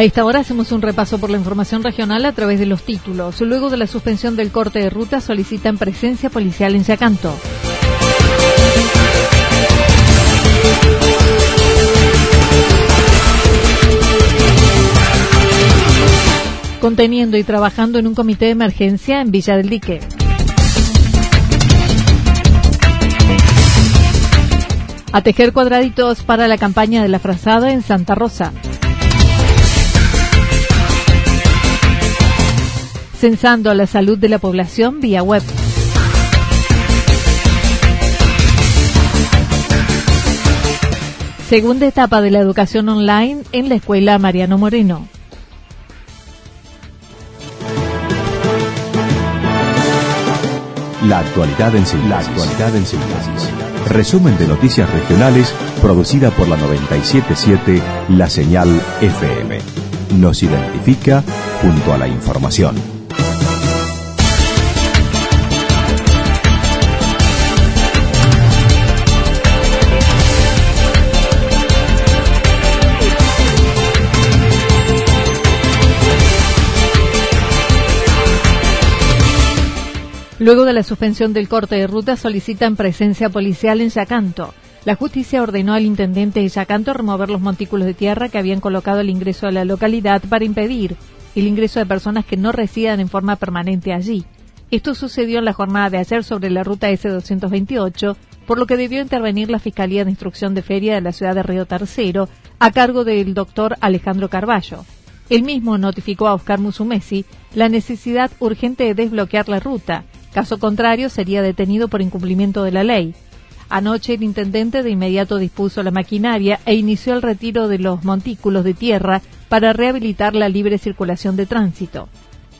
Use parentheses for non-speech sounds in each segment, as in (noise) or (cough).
A esta hora hacemos un repaso por la información regional a través de los títulos. Luego de la suspensión del corte de ruta solicitan presencia policial en Yacanto. Conteniendo y trabajando en un comité de emergencia en Villa del Dique. A tejer cuadraditos para la campaña de la frazada en Santa Rosa. Censando la salud de la población vía web. Segunda etapa de la educación online en la escuela Mariano Moreno. La actualidad en síntesis. La actualidad en síntesis. Resumen de noticias regionales producida por la 977 La Señal FM. Nos identifica junto a la información. Luego de la suspensión del corte de ruta solicitan presencia policial en Yacanto. La justicia ordenó al intendente de Yacanto remover los montículos de tierra que habían colocado el ingreso a la localidad para impedir el ingreso de personas que no residan en forma permanente allí. Esto sucedió en la jornada de ayer sobre la ruta S228, por lo que debió intervenir la Fiscalía de Instrucción de Feria de la ciudad de Río Tercero, a cargo del doctor Alejandro Carballo. El mismo notificó a Oscar Musumesi la necesidad urgente de desbloquear la ruta, Caso contrario, sería detenido por incumplimiento de la ley. Anoche el intendente de inmediato dispuso la maquinaria e inició el retiro de los montículos de tierra para rehabilitar la libre circulación de tránsito.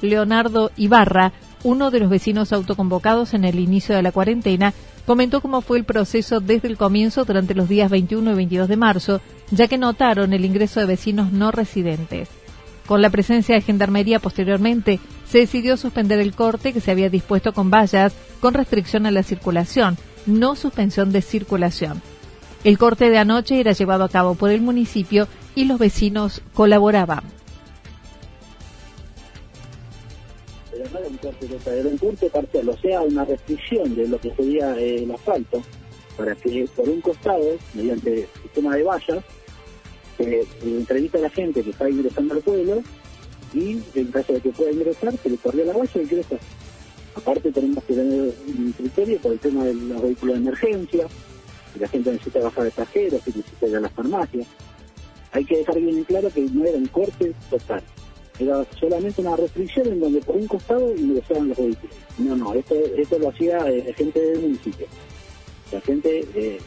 Leonardo Ibarra, uno de los vecinos autoconvocados en el inicio de la cuarentena, comentó cómo fue el proceso desde el comienzo durante los días 21 y 22 de marzo, ya que notaron el ingreso de vecinos no residentes. Con la presencia de Gendarmería posteriormente, se decidió suspender el corte que se había dispuesto con vallas con restricción a la circulación, no suspensión de circulación. El corte de anoche era llevado a cabo por el municipio y los vecinos colaboraban. un corte parcial, o sea, una restricción de lo que sería eh, el asfalto, para que por un costado, mediante sistema de vallas, entrevista a la gente que está ingresando al pueblo y en caso de que pueda ingresar, se le corría la valla y ingresa. Aparte tenemos que tener un criterio por el tema de los vehículos de emergencia, si la gente necesita bajar de pasajeros, si necesita ir a las farmacias. Hay que dejar bien claro que no era un corte total, era solamente una restricción en donde por un costado ingresaban los vehículos. No, no, esto, esto lo hacía eh, gente del municipio, la gente eh,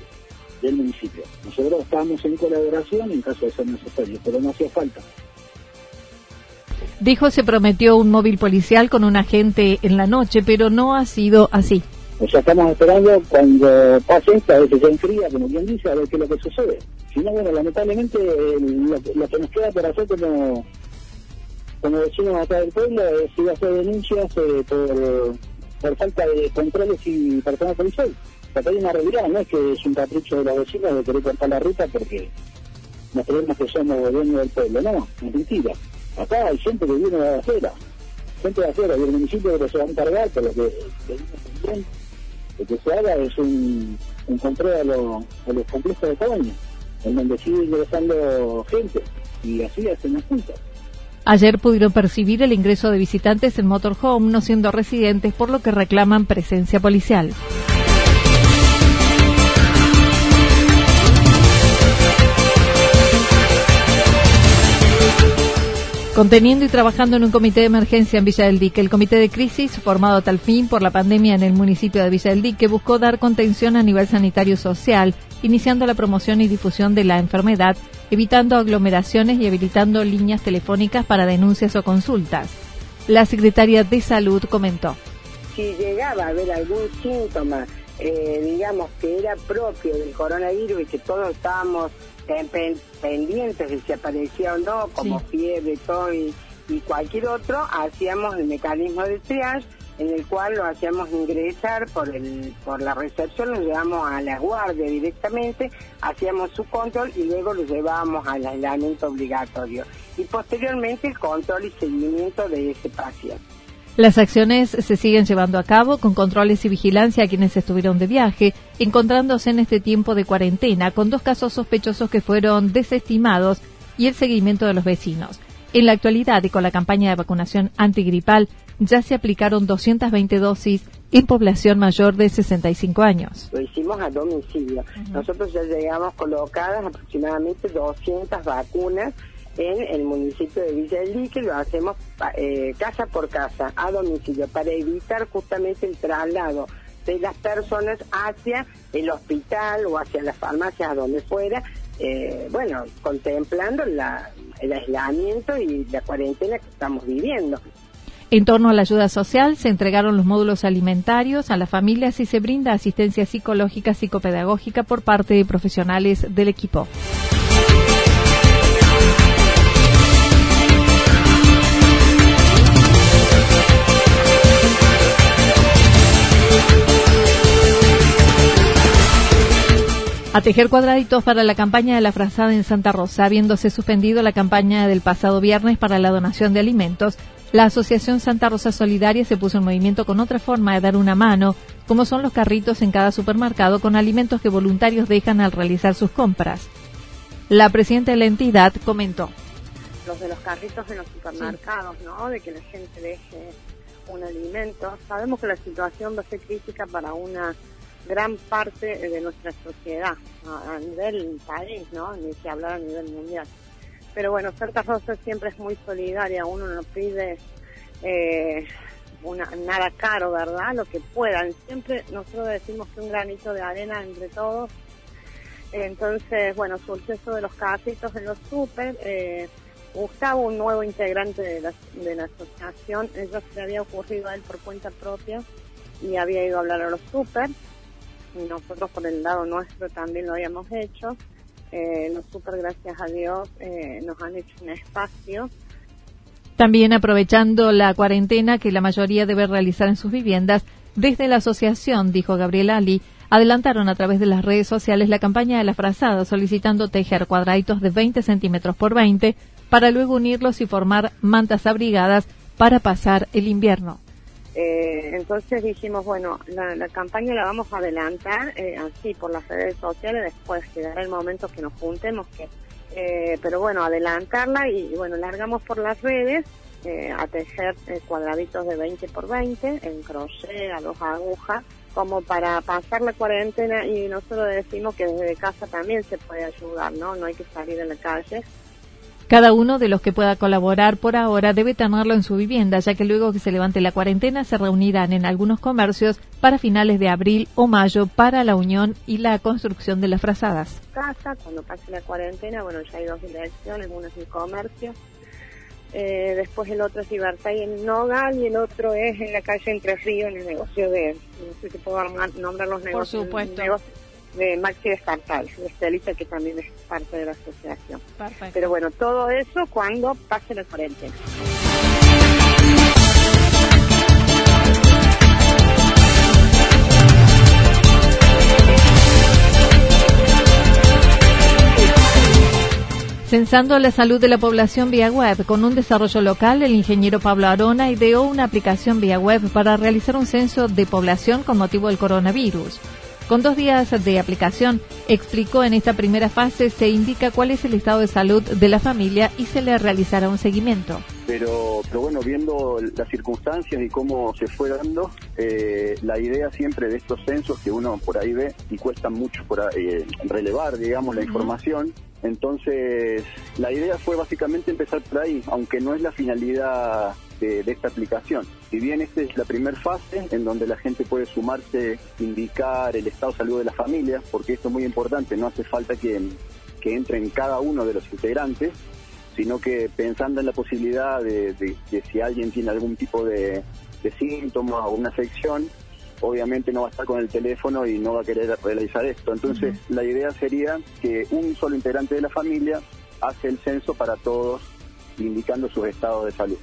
del municipio. Nosotros estábamos en colaboración en caso de ser necesario, pero no hacía falta. Dijo se prometió un móvil policial con un agente en la noche, pero no ha sido así. O sea, estamos esperando cuando pase esto, a veces se enfría, como quien dice, a ver qué es lo que sucede. Si no, bueno, lamentablemente lo, que nos queda por hacer como, como vecinos acá del pueblo es ir a hacer denuncias eh, por, por falta de controles y personal policial. Acá hay una realidad, no es que es un capricho de los vecinos de querer cortar la ruta porque nos creemos que somos dueños del pueblo, no, es mentira. Acá hay gente que viene de afuera. gente de afuera y el municipio que se va a encargar, pero que también, lo que se haga es un, un control a, a los complejos de cabaña, en donde sigue ingresando gente y así hacen las juntas. Ayer pudieron percibir el ingreso de visitantes en motorhome no siendo residentes, por lo que reclaman presencia policial. Conteniendo y trabajando en un comité de emergencia en Villa del Dique, el comité de crisis, formado a tal fin por la pandemia en el municipio de Villa del Dique, buscó dar contención a nivel sanitario social, iniciando la promoción y difusión de la enfermedad, evitando aglomeraciones y habilitando líneas telefónicas para denuncias o consultas. La secretaria de Salud comentó. Si llegaba a haber algún síntoma, eh, digamos, que era propio del coronavirus y que todos estábamos pendientes de si aparecía o no, como fiebre, todo y, cualquier otro, hacíamos el mecanismo de triage en el cual lo hacíamos ingresar por el por la recepción, lo llevamos a la guardia directamente, hacíamos su control y luego lo llevábamos al aislamiento obligatorio. Y posteriormente el control y seguimiento de ese paciente. Las acciones se siguen llevando a cabo con controles y vigilancia a quienes estuvieron de viaje, encontrándose en este tiempo de cuarentena con dos casos sospechosos que fueron desestimados y el seguimiento de los vecinos. En la actualidad y con la campaña de vacunación antigripal ya se aplicaron 220 dosis en población mayor de 65 años. Lo hicimos a domicilio. Nosotros ya llegamos colocadas aproximadamente 200 vacunas en el municipio de Villa del Lique, lo hacemos eh, casa por casa, a domicilio, para evitar justamente el traslado de las personas hacia el hospital o hacia las farmacias, a donde fuera, eh, bueno, contemplando la, el aislamiento y la cuarentena que estamos viviendo. En torno a la ayuda social, se entregaron los módulos alimentarios a las familias y se brinda asistencia psicológica, psicopedagógica por parte de profesionales del equipo. A tejer cuadraditos para la campaña de la frazada en Santa Rosa, habiéndose suspendido la campaña del pasado viernes para la donación de alimentos. La Asociación Santa Rosa Solidaria se puso en movimiento con otra forma de dar una mano, como son los carritos en cada supermercado con alimentos que voluntarios dejan al realizar sus compras. La presidenta de la entidad comentó. Los de los carritos en los supermercados, ¿no? De que la gente deje un alimento. Sabemos que la situación va a ser crítica para una gran parte de nuestra sociedad a, nivel país, ¿no? Ni que hablar a nivel mundial. Pero bueno, Cerca Rosa siempre es muy solidaria, uno no pide eh, una, nada caro, ¿verdad? Lo que puedan. Siempre nosotros decimos que un granito de arena entre todos. Entonces, bueno, surgió eso de los casitos en los súper. Eh, Gustavo, un nuevo integrante de la, de la asociación, eso se había ocurrido a él por cuenta propia y había ido a hablar a los súper nosotros por el lado nuestro también lo habíamos hecho. Eh, los super gracias a Dios eh, nos han hecho un espacio. También aprovechando la cuarentena que la mayoría debe realizar en sus viviendas, desde la asociación, dijo Gabriel Ali, adelantaron a través de las redes sociales la campaña de la frazada solicitando tejer cuadraditos de 20 centímetros por 20 para luego unirlos y formar mantas abrigadas para pasar el invierno. Eh, entonces dijimos, bueno, la, campaña la vamos a adelantar eh, así por las redes sociales, después llegará el momento que nos juntemos, que eh, pero bueno, adelantarla y, bueno, largamos por las redes a tejer cuadraditos de 20 por 20 en crochet a dos agujas como para pasar la cuarentena y nosotros decimos que desde casa también se puede ayudar, ¿no? No hay que salir a la calle cada uno de los que pueda colaborar por ahora debe tenerlo en su vivienda, ya que luego que se levante la cuarentena se reunirán en algunos comercios para finales de abril o mayo para la unión y la construcción de las frazadas. Casa, cuando pase la cuarentena, bueno, ya hay dos direcciones, uno es el comercio, eh, después el otro es Libertad y en Nogal y el otro es en la calle Entre Ríos, en el negocio de, no sé si puedo nombrar los negocios. Por supuesto de Maxi Descartal, de Estelita, que también es parte de la asociación. Pero bueno, todo eso cuando pase la cuarentena. Censando la salud de la población vía web, con un desarrollo local, el ingeniero Pablo Arona ideó una aplicación vía web para realizar un censo de población con motivo del coronavirus. Con dos días de aplicación, explicó en esta primera fase se indica cuál es el estado de salud de la familia y se le realizará un seguimiento. Pero, pero bueno, viendo las circunstancias y cómo se fue dando, eh, la idea siempre de estos censos que uno por ahí ve y cuesta mucho por eh, relevar, digamos, la información, entonces, la idea fue básicamente empezar por ahí, aunque no es la finalidad de, esta aplicación. Si bien esta es la primera fase en donde la gente puede sumarse, indicar el estado de salud de la familia, porque esto es muy importante, no hace falta que, que entren cada uno de los integrantes, sino que pensando en la posibilidad de, que si alguien tiene algún tipo de, de síntoma o una afección, obviamente no va a estar con el teléfono y no va a querer realizar esto. Entonces, la idea sería que un solo integrante de la familia hace el censo para todos, indicando sus estados de salud.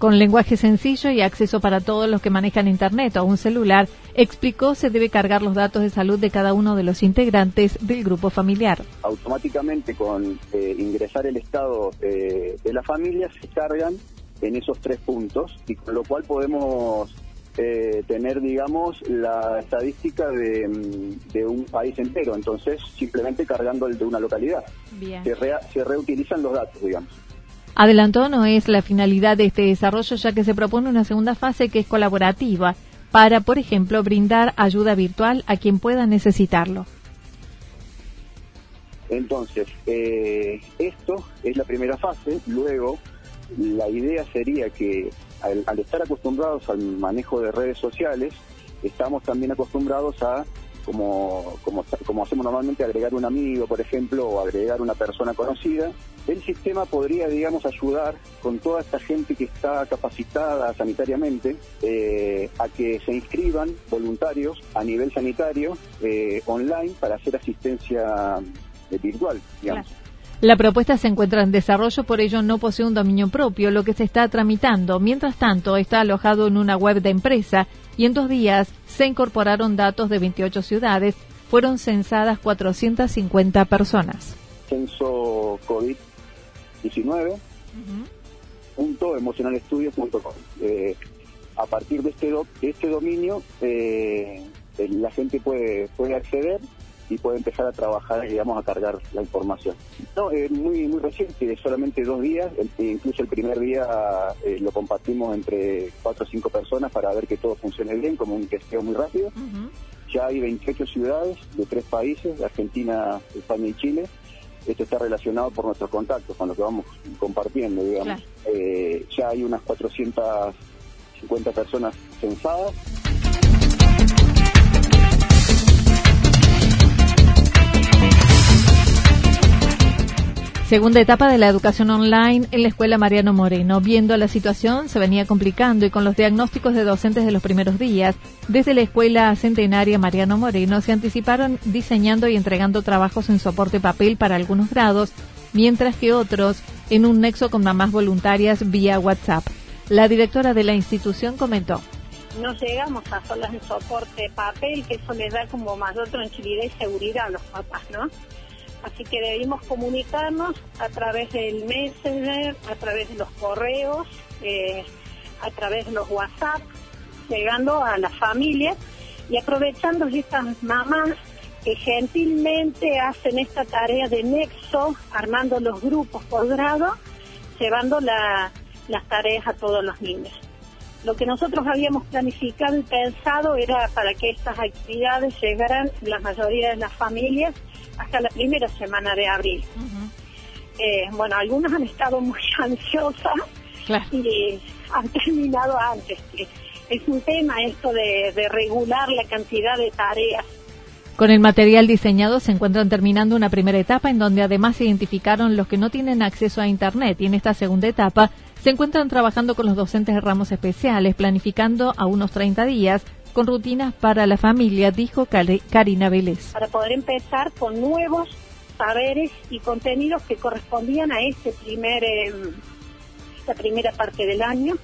Con lenguaje sencillo y acceso para todos los que manejan Internet o un celular, explicó se debe cargar los datos de salud de cada uno de los integrantes del grupo familiar. Automáticamente con eh, ingresar el estado eh, de la familia se cargan en esos tres puntos y con lo cual podemos eh, tener, digamos, la estadística de, mm, de, un país entero. Entonces, simplemente cargando el de una localidad. Se, se reutilizan los datos, digamos. Adelantó no es la finalidad de este desarrollo, ya que se propone una segunda fase que es colaborativa para, por ejemplo, brindar ayuda virtual a quien pueda necesitarlo. Entonces, eh, esto es la primera fase. Luego, la idea sería que al, estar acostumbrados al manejo de redes sociales, estamos también acostumbrados a, como, como, como hacemos normalmente, agregar un amigo, por ejemplo, o agregar una persona conocida. El sistema podría, digamos, ayudar con toda esta gente que está capacitada sanitariamente eh, a que se inscriban voluntarios a nivel sanitario eh, online para hacer asistencia eh, virtual, digamos. La propuesta se encuentra en desarrollo, por ello no posee un dominio propio, lo que se está tramitando. Mientras tanto, está alojado en una web de empresa y en dos días se incorporaron datos de 28 ciudades. Fueron censadas 450 personas. Censo COVID-19. Eh, a partir de este, este dominio, eh, la gente puede, puede acceder y puede empezar a trabajar, digamos, a cargar la información. No, es muy muy reciente, solamente dos días, e incluso el primer día eh, lo compartimos entre cuatro o cinco personas para ver que todo funcione bien, como un testeo muy rápido. Ya hay 28 ciudades de tres países, Argentina, España y Chile. Esto está relacionado por nuestros contactos, con lo que vamos compartiendo, digamos. Eh, ya hay unas 450 personas censadas. Segunda etapa de la educación online en la escuela Mariano Moreno. Viendo la situación, se venía complicando y con los diagnósticos de docentes de los primeros días, desde la escuela centenaria Mariano Moreno se anticiparon diseñando y entregando trabajos en soporte papel para algunos grados, mientras que otros en un nexo con mamás voluntarias vía WhatsApp. La directora de la institución comentó. No llegamos a solas en soporte papel, que eso les da como mayor tranquilidad y seguridad a los papás, ¿no? Así que debimos comunicarnos a través del Messenger, a través de los correos, eh, a través de los WhatsApp, llegando a las familias y aprovechando estas mamás que gentilmente hacen esta tarea de nexo, armando los grupos por grado, llevando las tareas a todos los niños. Lo que nosotros habíamos planificado y pensado era para que estas actividades llegaran la mayoría de las familias hasta la primera semana de abril. Eh, bueno, algunas han estado muy (laughs) ansiosas y han terminado antes. Es un tema esto de, de regular la cantidad de tareas con el material diseñado se encuentran terminando una primera etapa en donde además se identificaron los que no tienen acceso a Internet y en esta segunda etapa se encuentran trabajando con los docentes de ramos especiales, planificando a unos 30 días con rutinas para la familia, dijo Karina Vélez. Para poder empezar con nuevos saberes y contenidos que correspondían a este primer, em, esta primera parte del año.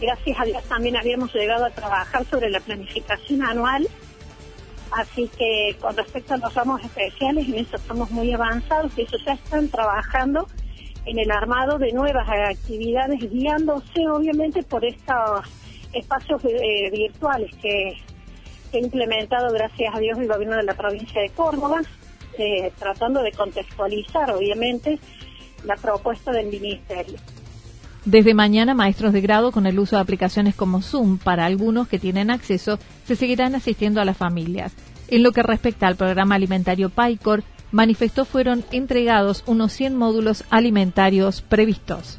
Gracias a Dios también habíamos llegado a trabajar sobre la planificación anual, así que con respecto a los ramos especiales, en eso estamos muy avanzados, y eso ya están trabajando en el armado de nuevas actividades, guiándose obviamente por estos espacios eh, virtuales que, ha implementado, gracias a Dios, el gobierno de la provincia de Córdoba, eh, tratando de contextualizar, obviamente, la propuesta del ministerio. Desde mañana, maestros de grado con el uso de aplicaciones como Zoom para algunos que tienen acceso se seguirán asistiendo a las familias. En lo que respecta al programa alimentario PAICOR, manifestó fueron entregados unos 100 módulos alimentarios previstos.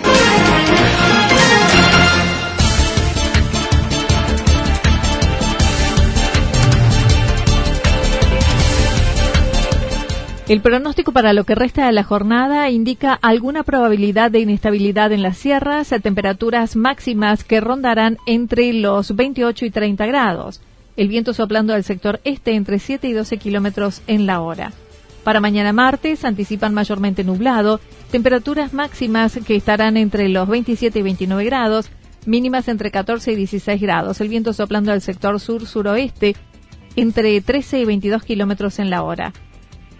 El pronóstico para lo que resta de la jornada indica alguna probabilidad de inestabilidad en las sierras, a temperaturas máximas que rondarán entre los 28 y 30 grados. El viento soplando del sector este entre 7 y 12 kilómetros en la hora. Para mañana martes anticipan mayormente nublado, temperaturas máximas que estarán entre los 27 y 29 grados, mínimas entre 14 y 16 grados. El viento soplando del sector sur-suroeste entre 13 y 22 kilómetros en la hora.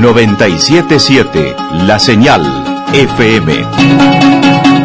977 La Señal FM.